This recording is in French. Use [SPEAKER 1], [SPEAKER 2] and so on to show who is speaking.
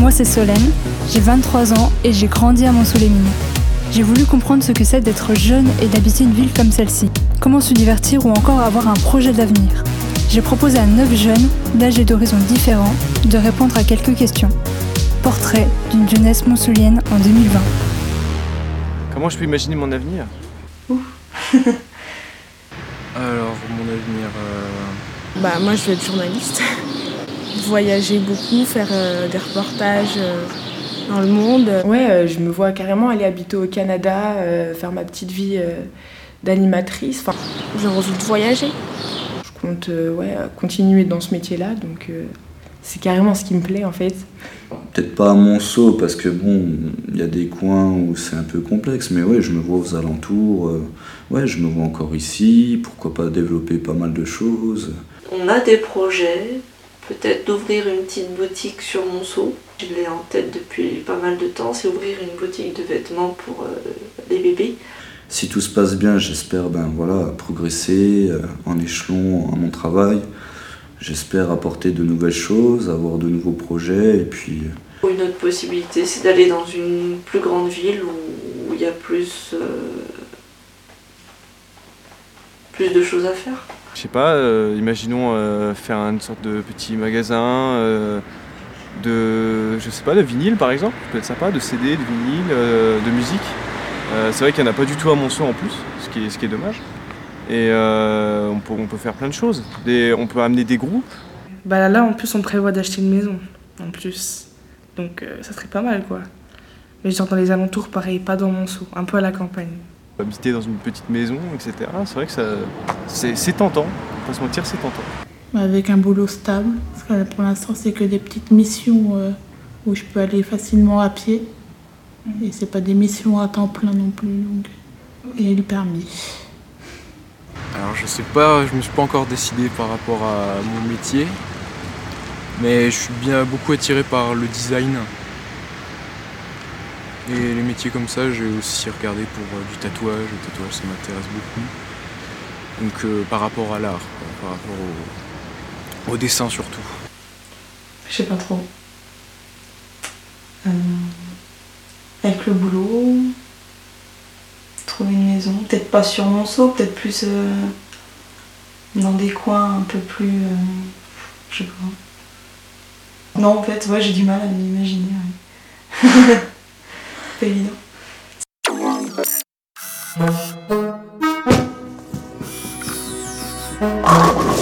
[SPEAKER 1] Moi, c'est Solène, j'ai 23 ans et j'ai grandi à Mont-sous-les-Mines. J'ai voulu comprendre ce que c'est d'être jeune et d'habiter une ville comme celle-ci. Comment se divertir ou encore avoir un projet d'avenir? J'ai proposé à 9 jeunes, d'âge et d'horizons différents, de répondre à quelques questions. Portrait d'une jeunesse monsoulienne en 2020.
[SPEAKER 2] Comment je peux imaginer mon avenir?
[SPEAKER 3] Alors, mon avenir. euh,
[SPEAKER 4] Bah moi je vais être journaliste. Voyager beaucoup, faire euh, des reportages euh, dans le monde.
[SPEAKER 5] Ouais, euh, je me vois carrément aller habiter au Canada, euh, faire ma petite vie euh, d'animatrice. Enfin,
[SPEAKER 4] J'ai envie de voyager.
[SPEAKER 5] je compte euh, ouais, continuer dans ce métier-là, donc euh, c'est carrément ce qui me plaît en fait.
[SPEAKER 6] Peut-être pas à Monceau, parce que bon, il y a des coins où c'est un peu complexe, mais ouais, je me vois aux alentours. euh, ouais, je me vois encore ici. Pourquoi pas développer pas mal de choses.
[SPEAKER 7] On a des projets, peut-être d'ouvrir une petite boutique sur Monceau. Je l'ai en tête depuis pas mal de temps, c'est ouvrir une boutique de vêtements pour euh, les bébés.
[SPEAKER 6] Si tout se passe bien, j'espère ben voilà progresser euh, en échelon à mon travail. J'espère apporter de nouvelles choses, avoir de nouveaux projets et puis euh,
[SPEAKER 7] Une autre possibilité, c'est d'aller dans une plus grande ville où où il y a plus, euh, plus de choses à faire.
[SPEAKER 2] Sais pas, euh, imaginons euh, faire une sorte de petit magasin euh, de, je sais pas, de vinyle par exemple, peut être sympa, de CD, de vinyle, de musique. C'est vrai qu'il n'y en a pas du tout à Monceau en plus, ce qui est, ce qui est dommage. Et on, peut, on peut faire plein de choses. On peut amener des groupes.
[SPEAKER 8] Bah là, en plus, on prévoit d'acheter une maison, en plus. Donc, ça serait pas mal, quoi. Mais genre dans les alentours, pareil, pas dans Monceau, un peu à la campagne.
[SPEAKER 2] Habiter dans une petite maison, etc. C'est vrai que ça, c'est, c'est tentant, pas se mentir, c'est tentant.
[SPEAKER 9] avec un boulot stable. Parce que pour l'instant, c'est que des petites missions euh, où je peux aller facilement à pied. Et c'est pas des missions à temps plein non plus. Donc... Et le permis.
[SPEAKER 3] Alors, je sais pas, je me suis pas encore décidé par rapport à mon métier. Mais je suis bien beaucoup attiré par le design. Et les métiers comme ça, j'ai aussi regardé pour euh, du tatouage. Le tatouage, ça m'intéresse beaucoup. Donc, euh, par rapport à l'art, par rapport au, dessin surtout.
[SPEAKER 9] Je sais pas trop. Euh, avec le boulot, trouver une maison. Peut-être pas sur Monceau, peut-être plus dans des coins un peu plus. je sais pas. Non, en fait, ouais, j'ai du mal à m'imaginer. pas évident. Oh.